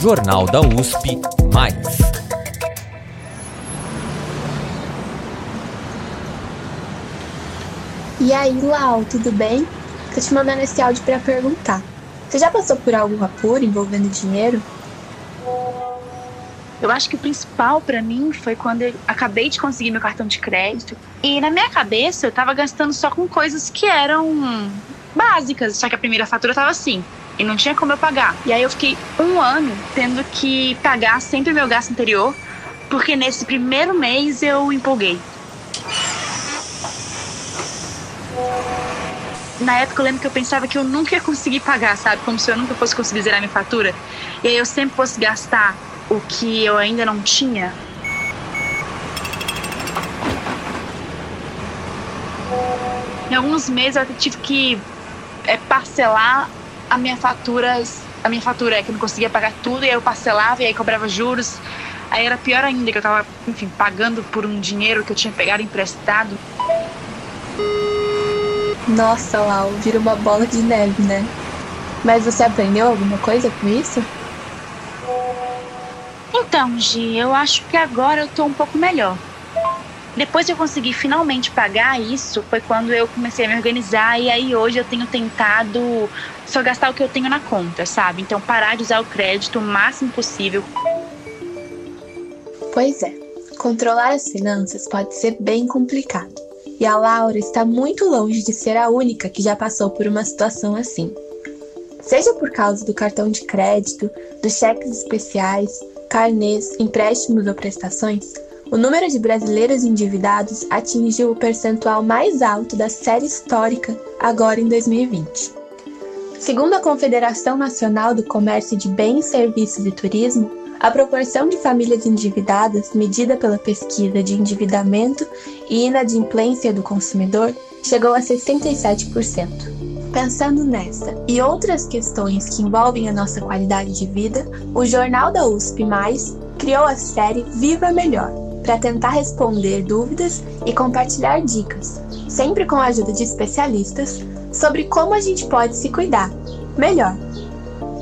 Jornal da USP Mais. E aí, Lau, tudo bem? Tô te mandando esse áudio para perguntar. Você já passou por algum apuro envolvendo dinheiro? Eu acho que o principal para mim foi quando eu acabei de conseguir meu cartão de crédito e na minha cabeça eu tava gastando só com coisas que eram básicas, só que a primeira fatura tava assim e não tinha como eu pagar. E aí eu fiquei um ano tendo que pagar sempre meu gasto anterior, porque nesse primeiro mês eu empolguei. Na época eu lembro que eu pensava que eu nunca ia conseguir pagar, sabe? Como se eu nunca fosse conseguir zerar minha fatura. E aí eu sempre fosse gastar o que eu ainda não tinha. Em alguns meses eu tive que é, parcelar a minha fatura, a minha fatura é que eu não conseguia pagar tudo, e aí eu parcelava e aí cobrava juros. Aí era pior ainda, que eu tava, enfim, pagando por um dinheiro que eu tinha pegado emprestado. Nossa, Lau, vira uma bola de neve, né? Mas você aprendeu alguma coisa com isso? Então, Gi, eu acho que agora eu tô um pouco melhor. Depois que eu consegui finalmente pagar isso, foi quando eu comecei a me organizar e aí hoje eu tenho tentado só gastar o que eu tenho na conta, sabe? Então parar de usar o crédito o máximo possível. Pois é, controlar as finanças pode ser bem complicado. E a Laura está muito longe de ser a única que já passou por uma situação assim. Seja por causa do cartão de crédito, dos cheques especiais, carnês, empréstimos ou prestações, o número de brasileiros endividados atingiu o percentual mais alto da série histórica agora em 2020. Segundo a Confederação Nacional do Comércio de Bens, Serviços e Turismo, a proporção de famílias endividadas, medida pela pesquisa de endividamento e inadimplência do consumidor, chegou a 67%. Pensando nessa e outras questões que envolvem a nossa qualidade de vida, o Jornal da USP Mais criou a série Viva Melhor para tentar responder dúvidas e compartilhar dicas, sempre com a ajuda de especialistas, sobre como a gente pode se cuidar melhor.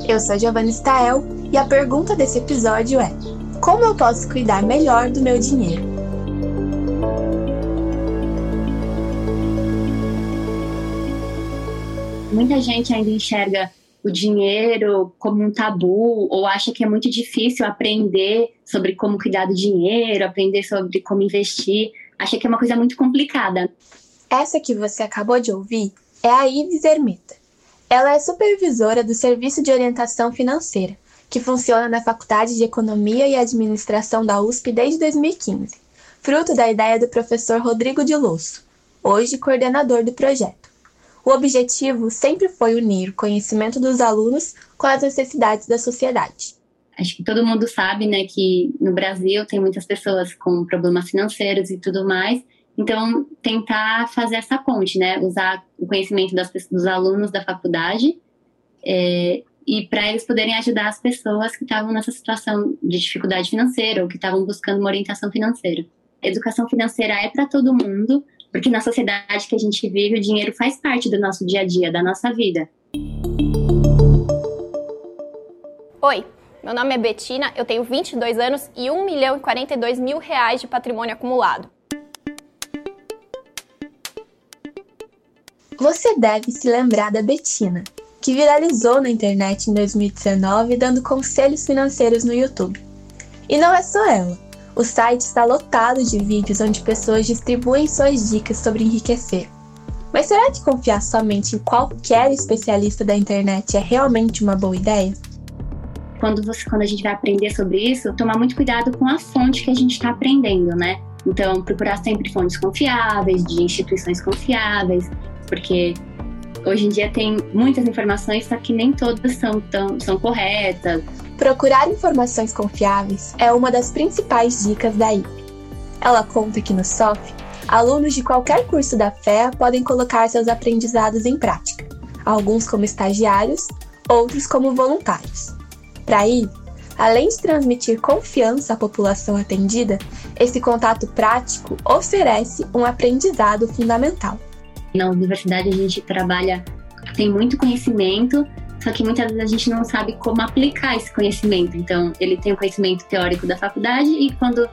Eu sou Giovanna Stael e a pergunta desse episódio é: como eu posso cuidar melhor do meu dinheiro? Muita gente ainda enxerga o dinheiro como um tabu ou acha que é muito difícil aprender sobre como cuidar do dinheiro, aprender sobre como investir, acha que é uma coisa muito complicada. Essa que você acabou de ouvir é a Ives Ermita. Ela é supervisora do Serviço de Orientação Financeira, que funciona na Faculdade de Economia e Administração da USP desde 2015, fruto da ideia do professor Rodrigo de Losso, hoje coordenador do projeto. O objetivo sempre foi unir o conhecimento dos alunos com as necessidades da sociedade. Acho que todo mundo sabe, né, que no Brasil tem muitas pessoas com problemas financeiros e tudo mais. Então, tentar fazer essa ponte, né, usar o conhecimento das, dos alunos da faculdade é, e para eles poderem ajudar as pessoas que estavam nessa situação de dificuldade financeira ou que estavam buscando uma orientação financeira. Educação financeira é para todo mundo, porque na sociedade que a gente vive, o dinheiro faz parte do nosso dia a dia, da nossa vida. Oi, meu nome é Betina, eu tenho 22 anos e 1 milhão e 42 mil reais de patrimônio acumulado. Você deve se lembrar da Betina, que viralizou na internet em 2019 dando conselhos financeiros no YouTube. E não é só ela. O site está lotado de vídeos onde pessoas distribuem suas dicas sobre enriquecer. Mas será que confiar somente em qualquer especialista da internet é realmente uma boa ideia? Quando, você, quando a gente vai aprender sobre isso, tomar muito cuidado com a fonte que a gente está aprendendo, né? Então, procurar sempre fontes confiáveis, de instituições confiáveis, porque hoje em dia tem muitas informações, só que nem todas são, tão, são corretas. Procurar informações confiáveis é uma das principais dicas da IP. Ela conta que no SOF, alunos de qualquer curso da FEA podem colocar seus aprendizados em prática, alguns como estagiários, outros como voluntários. Para isso, além de transmitir confiança à população atendida, esse contato prático oferece um aprendizado fundamental. Na universidade a gente trabalha, tem muito conhecimento, só que muitas vezes a gente não sabe como aplicar esse conhecimento. Então, ele tem o conhecimento teórico da faculdade e quando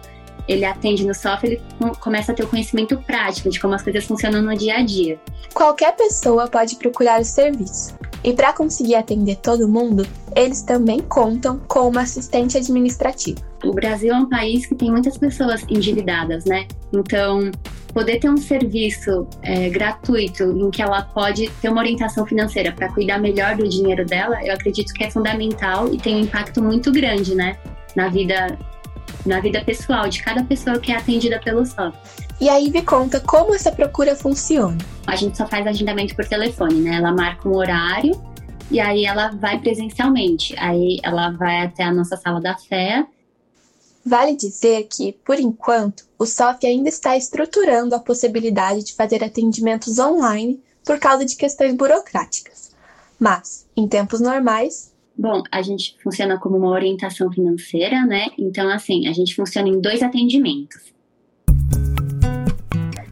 ele atende no software, ele começa a ter o conhecimento prático de como as coisas funcionam no dia a dia. Qualquer pessoa pode procurar o serviço. E para conseguir atender todo mundo, eles também contam com uma assistente administrativa. O Brasil é um país que tem muitas pessoas endividadas, né? Então, poder ter um serviço é, gratuito em que ela pode ter uma orientação financeira para cuidar melhor do dinheiro dela, eu acredito que é fundamental e tem um impacto muito grande, né? Na vida na vida pessoal de cada pessoa que é atendida pelo software. E aí me conta como essa procura funciona. A gente só faz agendamento por telefone, né? Ela marca um horário e aí ela vai presencialmente. Aí ela vai até a nossa sala da fé. Vale dizer que, por enquanto, o SOF ainda está estruturando a possibilidade de fazer atendimentos online por causa de questões burocráticas. Mas, em tempos normais, Bom, a gente funciona como uma orientação financeira, né? Então, assim, a gente funciona em dois atendimentos.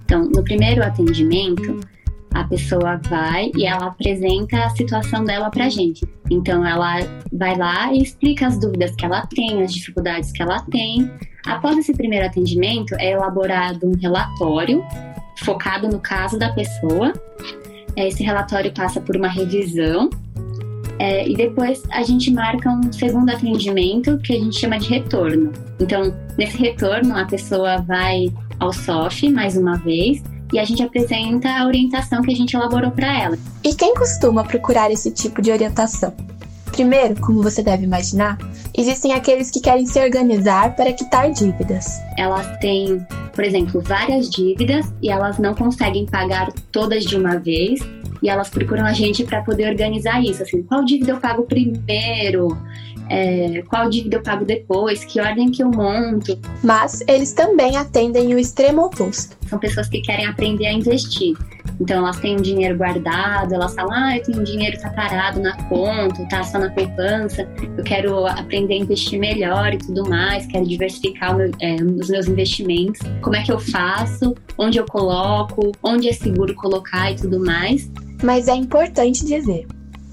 Então, no primeiro atendimento, a pessoa vai e ela apresenta a situação dela pra gente. Então, ela vai lá e explica as dúvidas que ela tem, as dificuldades que ela tem. Após esse primeiro atendimento, é elaborado um relatório focado no caso da pessoa. Esse relatório passa por uma revisão é, e depois a gente marca um segundo atendimento que a gente chama de retorno. Então, nesse retorno, a pessoa vai ao SOF mais uma vez e a gente apresenta a orientação que a gente elaborou para ela. E quem costuma procurar esse tipo de orientação? Primeiro, como você deve imaginar, existem aqueles que querem se organizar para quitar dívidas. Elas têm, por exemplo, várias dívidas e elas não conseguem pagar todas de uma vez e elas procuram a gente para poder organizar isso, assim, qual dívida eu pago primeiro, é, qual dívida eu pago depois, que ordem que eu monto. Mas eles também atendem o extremo oposto. São pessoas que querem aprender a investir. Então elas têm um dinheiro guardado, elas falam, ah, eu tenho dinheiro tá parado na conta, tá só na poupança, eu quero aprender a investir melhor e tudo mais, quero diversificar meu, é, os meus investimentos. Como é que eu faço? Onde eu coloco? Onde é seguro colocar e tudo mais. Mas é importante dizer: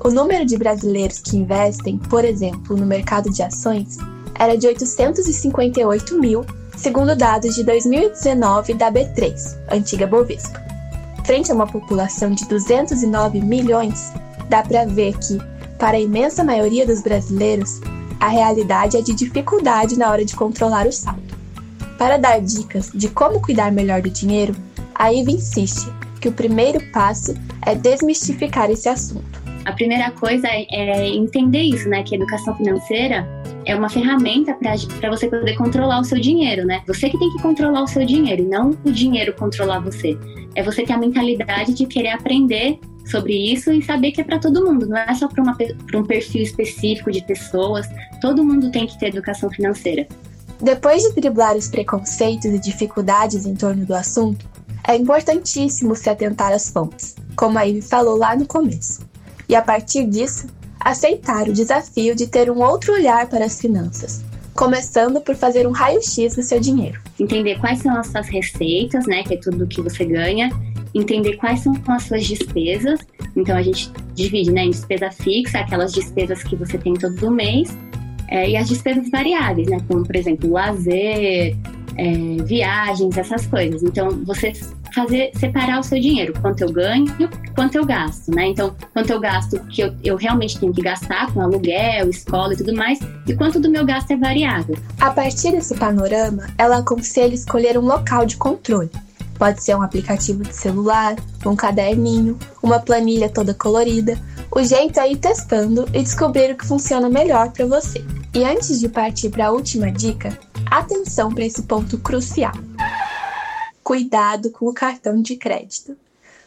o número de brasileiros que investem, por exemplo, no mercado de ações, era de 858 mil, segundo dados de 2019 da B3, antiga Bovespa. Frente a uma população de 209 milhões, dá para ver que, para a imensa maioria dos brasileiros, a realidade é de dificuldade na hora de controlar o saldo. Para dar dicas de como cuidar melhor do dinheiro, a IVA insiste que o primeiro passo é desmistificar esse assunto. A primeira coisa é, é entender isso, né? Que a educação financeira é uma ferramenta para você poder controlar o seu dinheiro, né? Você que tem que controlar o seu dinheiro e não o dinheiro controlar você. É você ter a mentalidade de querer aprender sobre isso e saber que é para todo mundo, não é só para um perfil específico de pessoas. Todo mundo tem que ter educação financeira. Depois de driblar os preconceitos e dificuldades em torno do assunto, é importantíssimo se atentar às fontes, como a Ivy falou lá no começo, e a partir disso, aceitar o desafio de ter um outro olhar para as finanças, começando por fazer um raio-x do seu dinheiro. Entender quais são as suas receitas, né, que é tudo que você ganha, entender quais são as suas despesas. Então a gente divide, né, em despesa fixa, aquelas despesas que você tem todo mês, é, e as despesas variáveis, né, como por exemplo lazer, é, viagens, essas coisas. Então, você fazer separar o seu dinheiro, quanto eu ganho, quanto eu gasto, né? Então, quanto eu gasto que eu, eu realmente tenho que gastar com aluguel, escola e tudo mais, e quanto do meu gasto é variável. A partir desse panorama, ela aconselha escolher um local de controle. Pode ser um aplicativo de celular, um caderninho, uma planilha toda colorida. O jeito é ir testando e descobrir o que funciona melhor para você. E antes de partir para a última dica, Atenção para esse ponto crucial. Cuidado com o cartão de crédito.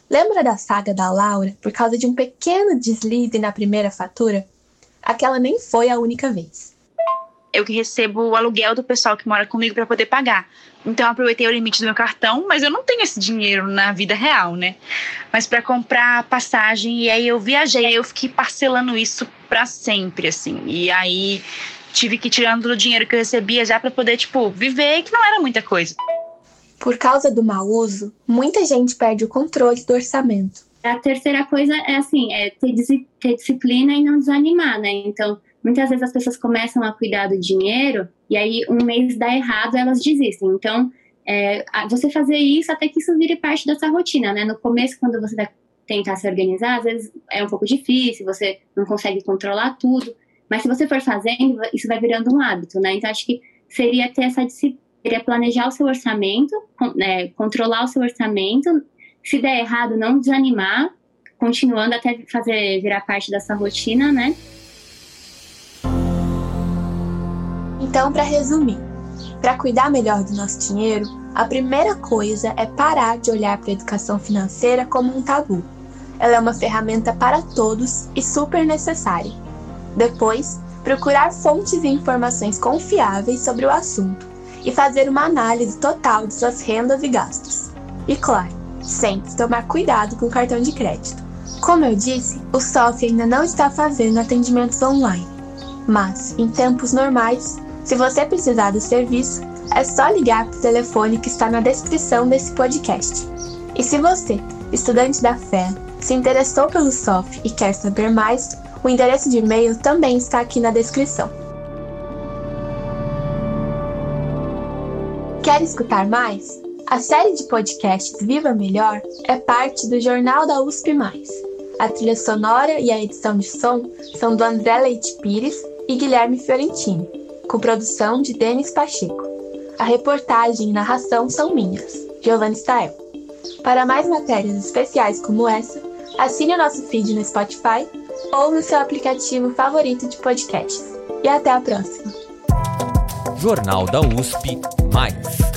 Lembra da saga da Laura por causa de um pequeno deslize na primeira fatura? Aquela nem foi a única vez. Eu que recebo o aluguel do pessoal que mora comigo para poder pagar. Então eu aproveitei o limite do meu cartão, mas eu não tenho esse dinheiro na vida real, né? Mas para comprar passagem e aí eu viajei, eu fiquei parcelando isso para sempre assim. E aí tive que ir tirando do dinheiro que eu recebia já para poder, tipo, viver, que não era muita coisa. Por causa do mau uso, muita gente perde o controle do orçamento. a terceira coisa é assim, é ter, ter disciplina e não desanimar, né? Então, muitas vezes as pessoas começam a cuidar do dinheiro e aí um mês dá errado, elas desistem. Então, é, você fazer isso até que isso vire parte da sua rotina, né? No começo, quando você vai tentar se organizar, às vezes é um pouco difícil, você não consegue controlar tudo, mas se você for fazendo, isso vai virando um hábito, né? Então, acho que seria ter essa disciplina, seria planejar o seu orçamento, né, controlar o seu orçamento, se der errado, não desanimar, continuando até fazer virar parte dessa rotina, né? Então, para resumir, para cuidar melhor do nosso dinheiro, a primeira coisa é parar de olhar para a educação financeira como um tabu. Ela é uma ferramenta para todos e super necessária. Depois, procurar fontes e informações confiáveis sobre o assunto e fazer uma análise total de suas rendas e gastos. E claro, sempre tomar cuidado com o cartão de crédito. Como eu disse, o SOF ainda não está fazendo atendimentos online, mas em tempos normais se você precisar do serviço, é só ligar para o telefone que está na descrição desse podcast. E se você, estudante da FEA, se interessou pelo SOF e quer saber mais, o endereço de e-mail também está aqui na descrição. Quer escutar mais? A série de podcasts Viva Melhor é parte do Jornal da USP. A trilha sonora e a edição de som são do André Leite Pires e Guilherme Fiorentini com produção de Denis Pacheco. A reportagem e narração são minhas, Giovanni Stael. Para mais matérias especiais como essa, assine o nosso feed no Spotify ou no seu aplicativo favorito de podcasts. E até a próxima! Jornal da USP Mais.